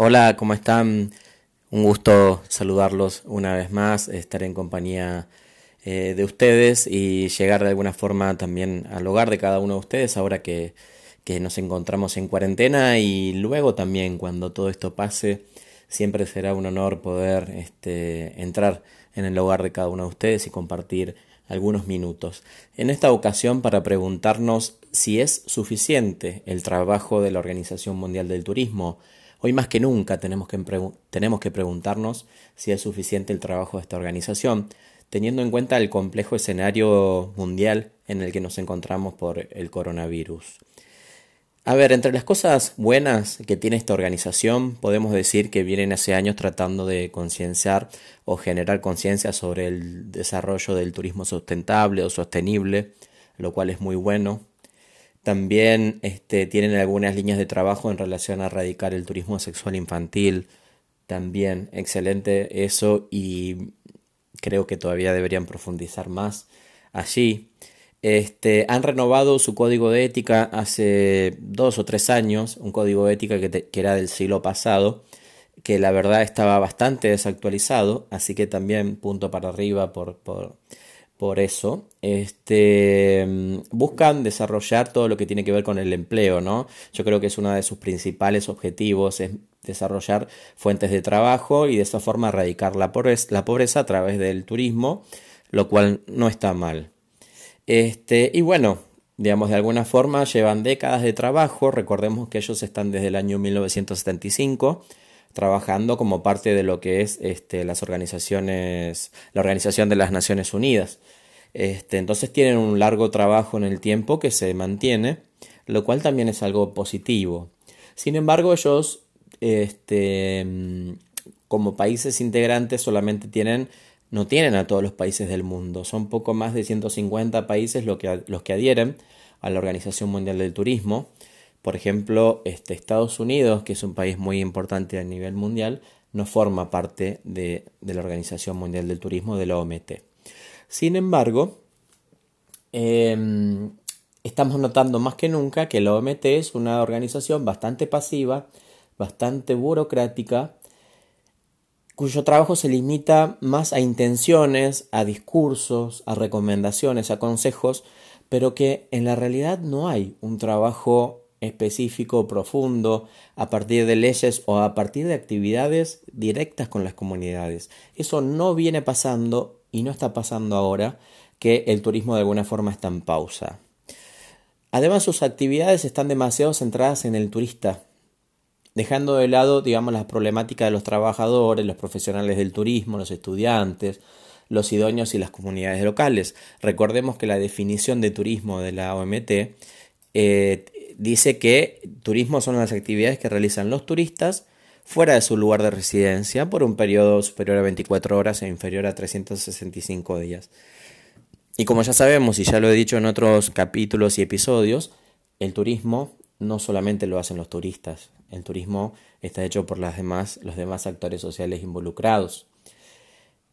Hola, ¿cómo están? Un gusto saludarlos una vez más, estar en compañía eh, de ustedes y llegar de alguna forma también al hogar de cada uno de ustedes ahora que, que nos encontramos en cuarentena y luego también cuando todo esto pase siempre será un honor poder este, entrar en el hogar de cada uno de ustedes y compartir algunos minutos. En esta ocasión para preguntarnos si es suficiente el trabajo de la Organización Mundial del Turismo. Hoy más que nunca tenemos que, preguntarnos si es suficiente el trabajo de esta organización, teniendo en cuenta el complejo escenario mundial en el que nos encontramos por el coronavirus. A ver, entre las cosas buenas que tiene esta organización, podemos decir que vienen hace años tratando de concienciar o generar conciencia sobre el desarrollo del turismo sustentable o sostenible, lo cual es muy bueno. También este, tienen algunas líneas de trabajo en relación a erradicar el turismo sexual infantil. También excelente eso y creo que todavía deberían profundizar más allí. Este, han renovado su código de ética hace dos o tres años, un código de ética que, era del siglo pasado, que la verdad estaba bastante desactualizado, así que también punto para arriba por, por, por eso. Este, buscan desarrollar todo lo que tiene que ver con el empleo, ¿no? Yo creo que es uno de sus principales objetivos, es desarrollar fuentes de trabajo y de esa forma erradicar la la pobreza a través del turismo, lo cual no está mal. Este, y bueno, digamos, de alguna forma llevan décadas de trabajo. Recordemos que ellos están desde el año 1975 trabajando como parte de lo que es este, las organizaciones, la Organización de las Naciones Unidas. Este, entonces tienen un largo trabajo en el tiempo que se mantiene, lo cual también es algo positivo. Sin embargo, ellos, este, como países integrantes, solamente tienen no tienen a todos los países del mundo. Son poco más de 150 países que, los que adhieren a la Organización Mundial del Turismo. Por ejemplo, este, Estados Unidos, que es un país muy importante a nivel mundial, no forma parte de, la Organización Mundial del Turismo de la OMT. Sin embargo, em, estamos notando más que nunca que la OMT es una organización bastante pasiva, bastante burocrática cuyo trabajo se limita más a intenciones, a discursos, a recomendaciones, a consejos, pero que en la realidad no hay un trabajo específico, profundo, a partir de leyes o a partir de actividades directas con las comunidades. Eso no viene pasando y no está pasando ahora que el turismo de alguna forma está en pausa. Además, sus actividades están demasiado centradas en el turista, dejando de lado, digamos, las problemáticas de los trabajadores, los profesionales del turismo, los estudiantes, los idóneos y las comunidades locales. Recordemos que la definición de turismo de la OMT eh, dice que turismo son las actividades que realizan los turistas fuera de su lugar de residencia por un periodo superior a 24 horas e inferior a 365 días. Y como ya sabemos y ya lo he dicho en otros capítulos y episodios, el turismo no solamente lo hacen los turistas, el turismo está hecho por las demás, los demás actores sociales involucrados.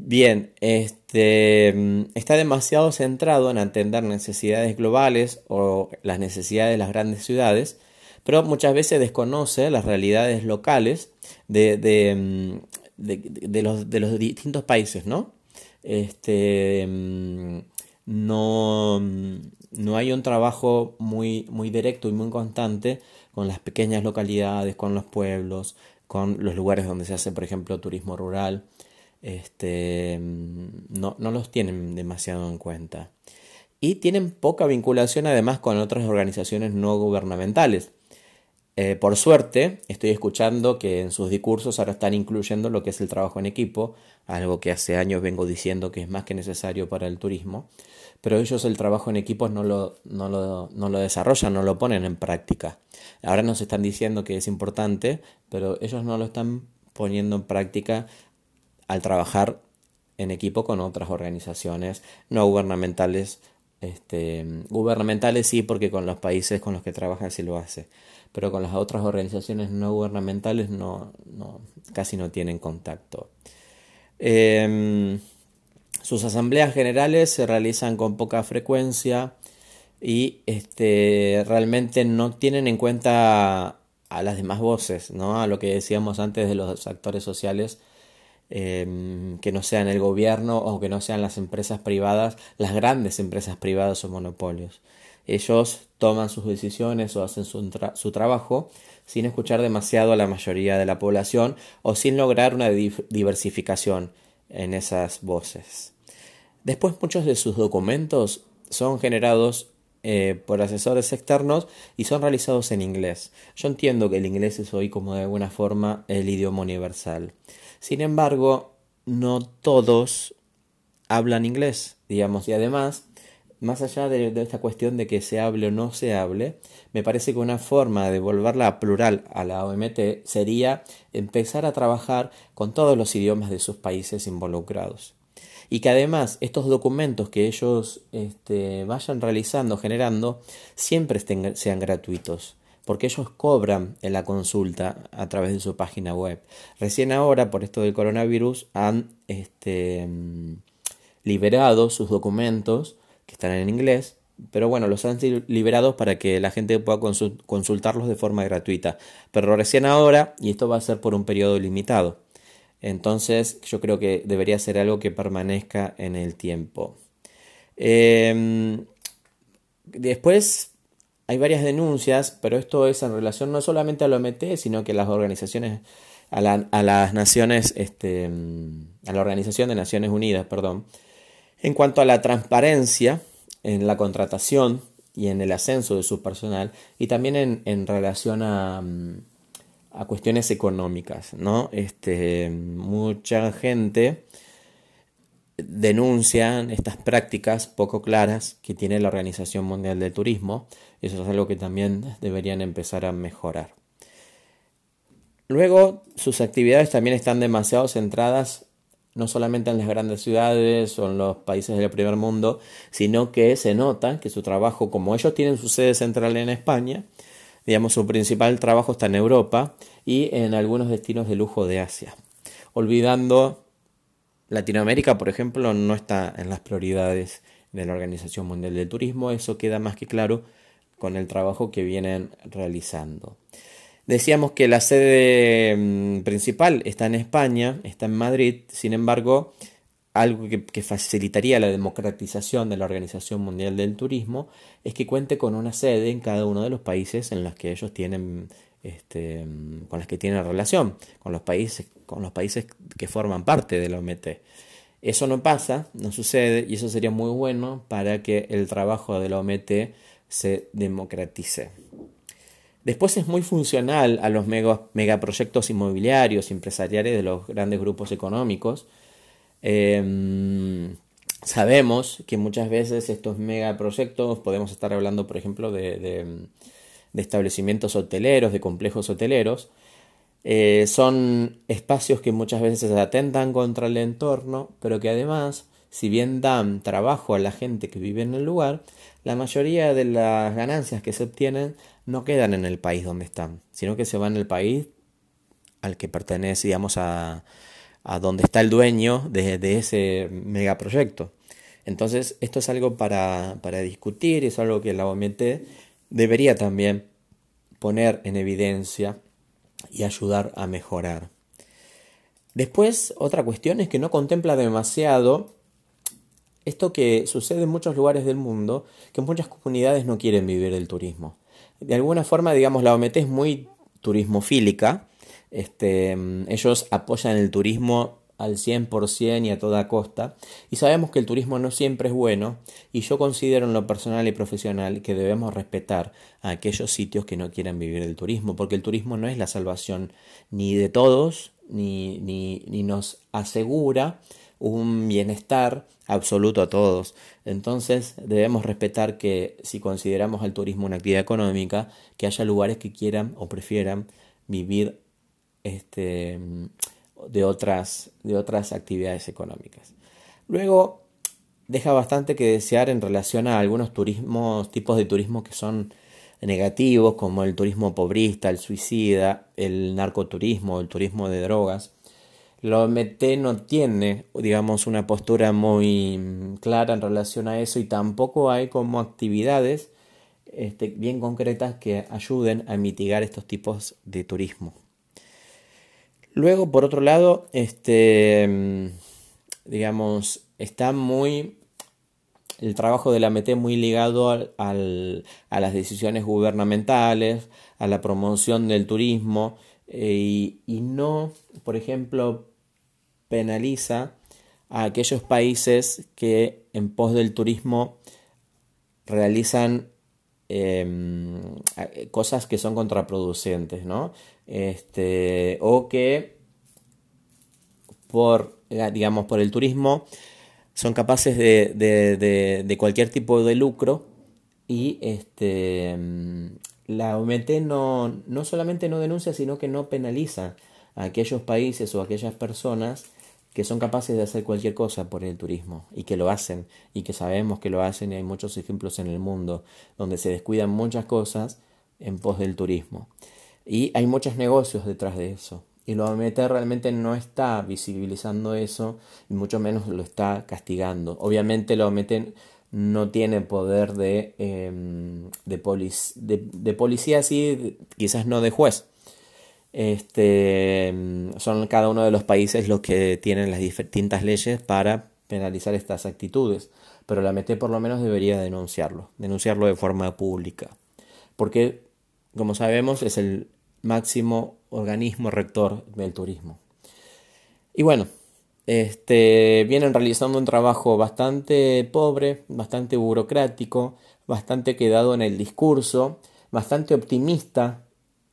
Bien, este, mm, está demasiado centrado en atender necesidades globales o las necesidades de las grandes ciudades, pero muchas veces desconoce las realidades locales de, de, mm, de, los, de los, distintos países, ¿no? Este, mm, no, no hay un trabajo muy, muy directo y muy constante con las pequeñas localidades, con los pueblos, con los lugares donde se hace, por ejemplo, turismo rural, este, no, no los tienen demasiado en cuenta. Y tienen poca vinculación además con otras organizaciones no gubernamentales. Eh, por suerte, estoy escuchando que en sus discursos ahora están incluyendo lo que es el trabajo en equipo, algo que hace años vengo diciendo que es más que necesario para el turismo, pero ellos el trabajo en equipos no lo, no lo, no lo desarrollan, no lo ponen en práctica. Ahora nos están diciendo que es importante, pero ellos no lo están poniendo en práctica al trabajar en equipo con otras organizaciones no gubernamentales. Este, gubernamentales sí, porque con los países con los que trabajan sí lo hace pero con las otras organizaciones no gubernamentales no, no casi no tienen contacto. Em, sus asambleas generales se realizan con poca frecuencia y este, realmente no tienen en cuenta a las demás voces, ¿no? A lo que decíamos antes de los actores sociales, em, que no sean el gobierno o que no sean las empresas privadas, las grandes empresas privadas o monopolios. Ellos toman sus decisiones o hacen su, su trabajo sin escuchar demasiado a la mayoría de la población o sin lograr una diversificación en esas voces. Después muchos de sus documentos son generados eh, por asesores externos y son realizados en inglés. Yo entiendo que el inglés es hoy como de alguna forma el idioma universal. Sin embargo, no todos hablan inglés, digamos, y además, más allá de, esta cuestión de que se hable o no se hable, me parece que una forma de volverla plural a la OMT sería empezar a trabajar con todos los idiomas de sus países involucrados. Y que además estos documentos que ellos este, vayan realizando, generando, siempre sean gratuitos, porque ellos cobran en la consulta a través de su página web. Recién ahora, por esto del coronavirus, han este, liberado sus documentos, que están en inglés, pero bueno, los han liberado para que la gente pueda consultarlos de forma gratuita. Pero recién ahora, y esto va a ser por un periodo limitado. Entonces yo creo que debería ser algo que permanezca en el tiempo. Em, después hay varias denuncias, pero esto es en relación no solamente a la OMT, sino que las organizaciones, a, las naciones, este, a la Organización de Naciones Unidas, perdón, en cuanto a la transparencia en la contratación y en el ascenso de su personal, y también en relación a a cuestiones económicas, ¿no? Este, mucha gente denuncia estas prácticas poco claras que tiene la Organización Mundial del Turismo. Eso es algo que también deberían empezar a mejorar. Luego, sus actividades también están demasiado centradas no solamente en las grandes ciudades o en los países del primer mundo, sino que se nota que su trabajo, como ellos tienen su sede central en España, Digamos, su principal trabajo está en Europa y en algunos destinos de lujo de Asia. Olvidando Latinoamérica, por ejemplo, no está en las prioridades de la Organización Mundial del Turismo. Eso queda más que claro con el trabajo que vienen realizando. Decíamos que la sede mm, principal está en España, está en Madrid, sin embargo, algo que, facilitaría la democratización de la Organización Mundial del Turismo es que cuente con una sede en cada uno de los países en los que ellos tienen este, con las que tienen relación, con los países, con los países que forman parte de la OMT. Eso no pasa, no sucede, y eso sería muy bueno para que el trabajo de la OMT se democratice. Después es muy funcional a los megaproyectos inmobiliarios, empresariales de los grandes grupos económicos, Em, sabemos que muchas veces estos megaproyectos, podemos estar hablando, por ejemplo, de, establecimientos hoteleros, de complejos hoteleros, eh, son espacios que muchas veces atentan contra el entorno, pero que además, si bien dan trabajo a la gente que vive en el lugar, la mayoría de las ganancias que se obtienen no quedan en el país donde están, sino que se van al país al que pertenece, digamos, a, a donde está el dueño de, ese megaproyecto. Entonces, esto es algo para, para discutir, es algo que la OMT debería también poner en evidencia y ayudar a mejorar. Después, otra cuestión es que no contempla demasiado esto que sucede en muchos lugares del mundo, que muchas comunidades no quieren vivir del turismo. De alguna forma, digamos, la OMT es muy turismofílica, este, ellos apoyan el turismo al 100% y a toda costa. Y sabemos que el turismo no siempre es bueno y yo considero en lo personal y profesional que debemos respetar a aquellos sitios que no quieran vivir del turismo, porque el turismo no es la salvación ni de todos, ni, ni, ni nos asegura un bienestar absoluto a todos. Entonces debemos respetar que si consideramos al turismo una actividad económica, que haya lugares que quieran o prefieran vivir este, de, otras, de otras actividades económicas. Luego, deja bastante que desear en relación a algunos turismos, tipos de turismo que son negativos, como el turismo pobrista, el suicida, el narcoturismo, el turismo de drogas. Lo OMT no tiene, digamos, una postura muy clara en relación a eso y tampoco hay como actividades este, bien concretas que ayuden a mitigar estos tipos de turismo. Luego, por otro lado, este, digamos, está muy el trabajo de la MT muy ligado al, a las decisiones gubernamentales, a la promoción del turismo eh, y, no, por ejemplo, penaliza a aquellos países que en pos del turismo realizan em, cosas que son contraproducentes, ¿no? Este, o que por, digamos, por el turismo son capaces de, de, de, cualquier tipo de lucro y este, mm, la OMT no, no solamente no denuncia, sino que no penaliza a aquellos países o aquellas personas que son capaces de hacer cualquier cosa por el turismo y que lo hacen y que sabemos que lo hacen y hay muchos ejemplos en el mundo donde se descuidan muchas cosas en pos del turismo. Y hay muchos negocios detrás de eso. Y la OMT realmente no está visibilizando eso y mucho menos lo está castigando. Obviamente la OMT no tiene poder de, em, de, de, policía, sí, quizás no de juez. Este, em, son cada uno de los países los que tienen las distintas leyes para penalizar estas actitudes, pero la OMT por lo menos debería denunciarlo, denunciarlo de forma pública, porque como sabemos es el máximo organismo rector del turismo. Y bueno, este, vienen realizando un trabajo bastante pobre, bastante burocrático, bastante quedado en el discurso, bastante optimista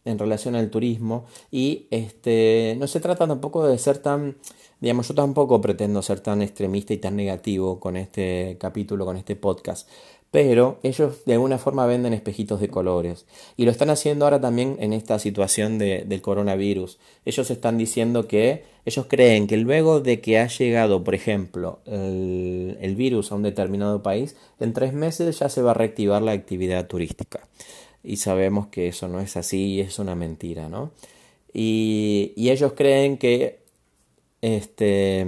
en relación al turismo y este, no se trata tampoco de ser tan, digamos, yo tampoco pretendo ser tan extremista y tan negativo con este capítulo, con este podcast, pero ellos de alguna forma venden espejitos de colores y lo están haciendo ahora también en esta situación de, del coronavirus. Ellos están diciendo que ellos creen que luego de que ha llegado, por ejemplo, el, el virus a un determinado país, en tres meses ya se va a reactivar la actividad turística. Y sabemos que eso no es así y es una mentira, ¿no? Y, y ellos creen que este,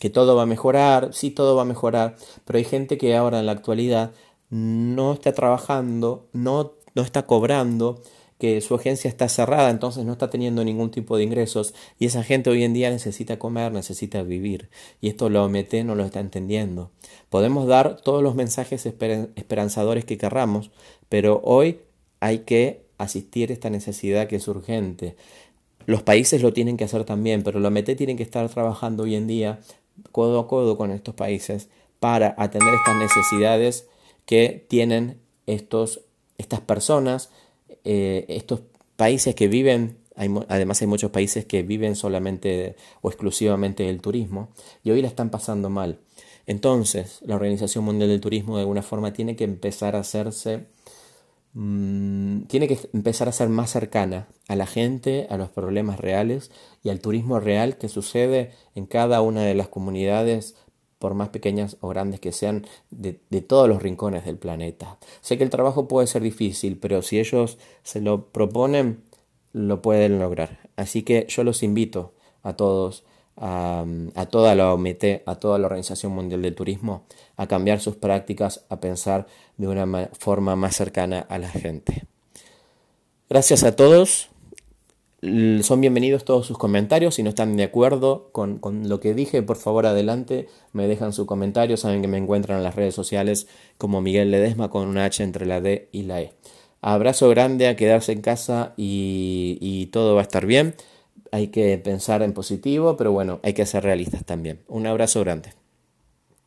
que todo va a mejorar, sí todo va a mejorar, pero hay gente que ahora en la actualidad no está trabajando, no, no está cobrando, que su agencia está cerrada, entonces no está teniendo ningún tipo de ingresos y esa gente hoy en día necesita comer, necesita vivir y esto lo OMT no lo está entendiendo. Podemos dar todos los mensajes esperanzadores que querramos, pero hoy hay que asistir a esta necesidad que es urgente. Los países lo tienen que hacer también, pero la OMT tiene que estar trabajando hoy en día codo a codo con estos países para atender estas necesidades que tienen estos, estas personas, eh, estos países que viven, además hay muchos países que viven solamente o exclusivamente del turismo y hoy la están pasando mal. Entonces, la Organización Mundial del Turismo de alguna forma tiene que empezar a hacerse, mm, tiene que empezar a ser más cercana a la gente, a los problemas reales y al turismo real que sucede en cada una de las comunidades por más pequeñas o grandes que sean, de, todos los rincones del planeta. Sé que el trabajo puede ser difícil, pero si ellos se lo proponen, lo pueden lograr. Así que yo los invito a todos, a, a toda la OMT, a toda la Organización Mundial del Turismo, a cambiar sus prácticas, a pensar de una forma más cercana a la gente. Gracias a todos son bienvenidos todos sus comentarios. Si no están de acuerdo con, lo que dije, por favor adelante, me dejan su comentario. Saben que me encuentran en las redes sociales como Miguel Ledesma con una H entre la D y la E. Abrazo grande a quedarse en casa y, y todo va a estar bien. Hay que pensar en positivo, pero bueno, hay que ser realistas también. Un abrazo grande.